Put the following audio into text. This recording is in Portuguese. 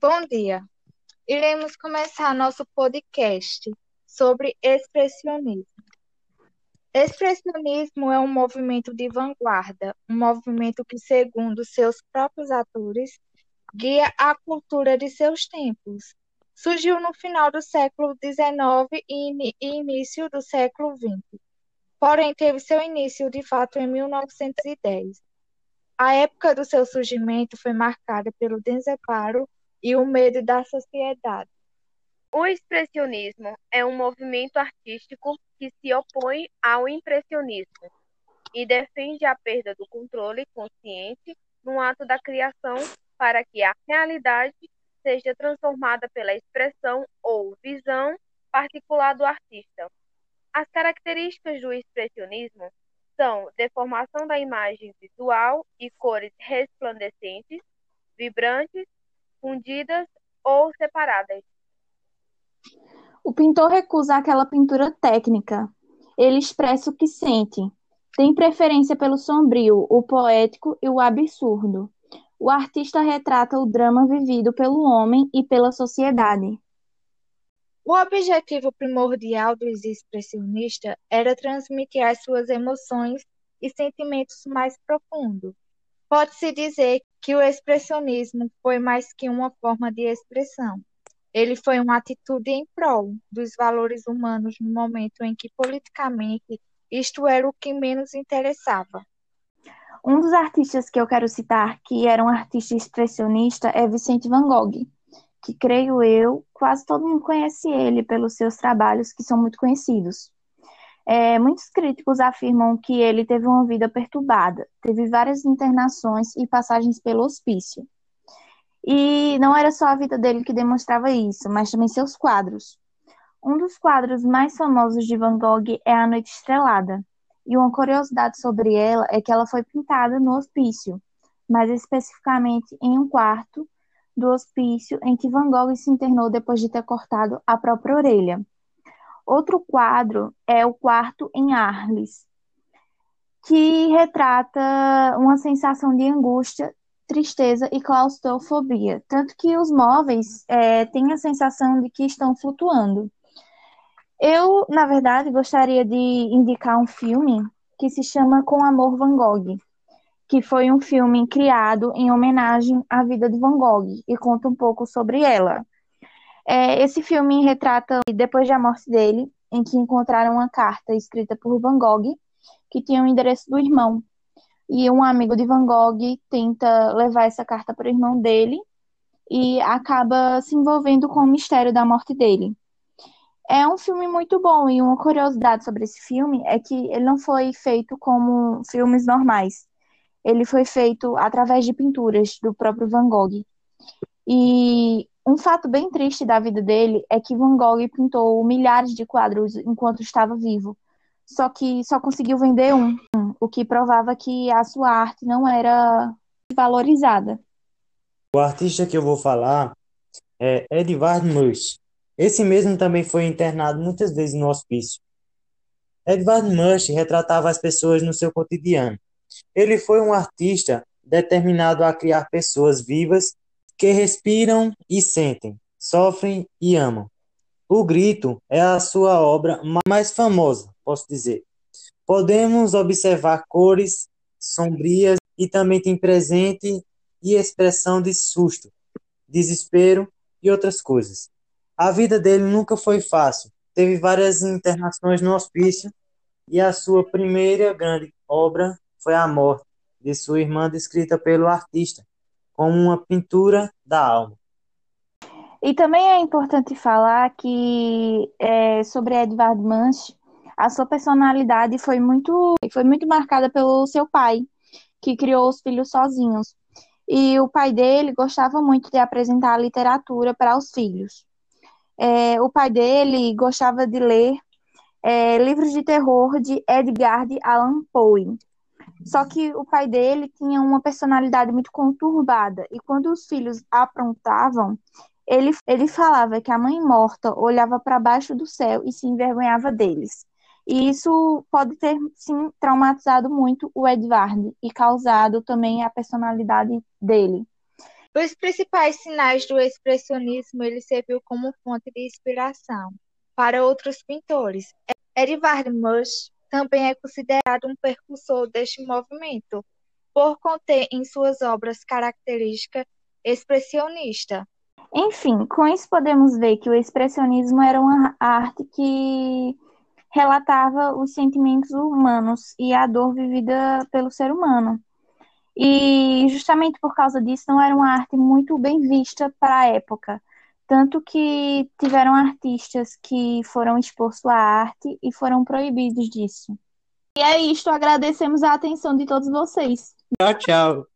Bom dia. Iremos começar nosso podcast sobre expressionismo. Expressionismo é um movimento de vanguarda, um movimento que, segundo seus próprios atores, guia a cultura de seus tempos. Surgiu no final do século XIX e início do século XX, porém teve seu início de fato em 1910. A época do seu surgimento foi marcada pelo desamparo e o medo da sociedade. O expressionismo é um movimento artístico que se opõe ao impressionismo e defende a perda do controle consciente no ato da criação para que a realidade seja transformada pela expressão ou visão particular do artista. As características do expressionismo são deformação da imagem visual e cores resplandecentes, vibrantes, fundidas ou separadas. O pintor recusa aquela pintura técnica. Ele expressa o que sente. Tem preferência pelo sombrio, o poético e o absurdo. O artista retrata o drama vivido pelo homem e pela sociedade. O objetivo primordial dos expressionistas era transmitir as suas emoções e sentimentos mais profundos. Pode-se dizer que o expressionismo foi mais que uma forma de expressão. Ele foi uma atitude em prol dos valores humanos no momento em que politicamente isto era o que menos interessava. Um dos artistas que eu quero citar, que era um artista expressionista, é Vicente Van Gogh, que creio eu, quase todo mundo conhece ele pelos seus trabalhos que são muito conhecidos. É, muitos críticos afirmam que ele teve uma vida perturbada, teve várias internações e passagens pelo hospício. E não era só a vida dele que demonstrava isso, mas também seus quadros. Um dos quadros mais famosos de Van Gogh é A Noite Estrelada, e uma curiosidade sobre ela é que ela foi pintada no hospício, mais especificamente em um quarto do hospício em que Van Gogh se internou depois de ter cortado a própria orelha. Outro quadro é o quarto em Arles, que retrata uma sensação de angústia, tristeza e claustrofobia. Tanto que os móveis é, têm a sensação de que estão flutuando. Eu, na verdade, gostaria de indicar um filme que se chama Com Amor Van Gogh, que foi um filme criado em homenagem à vida de Van Gogh e conta um pouco sobre ela. É, esse filme retrata depois da morte dele, em que encontraram uma carta escrita por Van Gogh, que tinha o endereço do irmão. E um amigo de Van Gogh tenta levar essa carta para o irmão dele e acaba se envolvendo com o mistério da morte dele. É um filme muito bom e uma curiosidade sobre esse filme é que ele não foi feito como filmes normais. Ele foi feito através de pinturas do próprio Van Gogh. E um fato bem triste da vida dele é que Van Gogh pintou milhares de quadros enquanto estava vivo, só que só conseguiu vender um, o que provava que a sua arte não era valorizada. O artista que eu vou falar é Edvard Munch. Esse mesmo também foi internado muitas vezes no hospício. Edvard Munch retratava as pessoas no seu cotidiano. Ele foi um artista determinado a criar pessoas vivas que respiram e sentem, sofrem e amam. O Grito é a sua obra mais famosa, posso dizer. Podemos observar cores sombrias e também tem presente e expressão de susto, desespero e outras coisas. A vida dele nunca foi fácil. Teve várias internações no hospício e a sua primeira grande obra foi A Morte, de sua irmã, descrita pelo artista como uma pintura da alma. E também é importante falar que é, sobre Edvard Munch, a sua personalidade foi muito, foi muito marcada pelo seu pai, que criou os filhos sozinhos. E o pai dele gostava muito de apresentar a literatura para os filhos. É, o pai dele gostava de ler é, livros de terror de Edgar Allan Poe. Só que o pai dele tinha uma personalidade muito conturbada, e quando os filhos aprontavam, ele, ele falava que a mãe morta olhava para baixo do céu e se envergonhava deles. E isso pode ter, sim, traumatizado muito o Edvard e causado também a personalidade dele. Os principais sinais do expressionismo ele serviu como fonte de inspiração para outros pintores. Edvard Munch também é considerado um precursor deste movimento, por conter em suas obras característica expressionista. Enfim, com isso podemos ver que o expressionismo era uma arte que relatava os sentimentos humanos e a dor vivida pelo ser humano. E justamente por causa disso não era uma arte muito bem vista para a época. Tanto que tiveram artistas que foram expostos à arte e foram proibidos disso. E é isto, agradecemos a atenção de todos vocês. Tchau, tchau.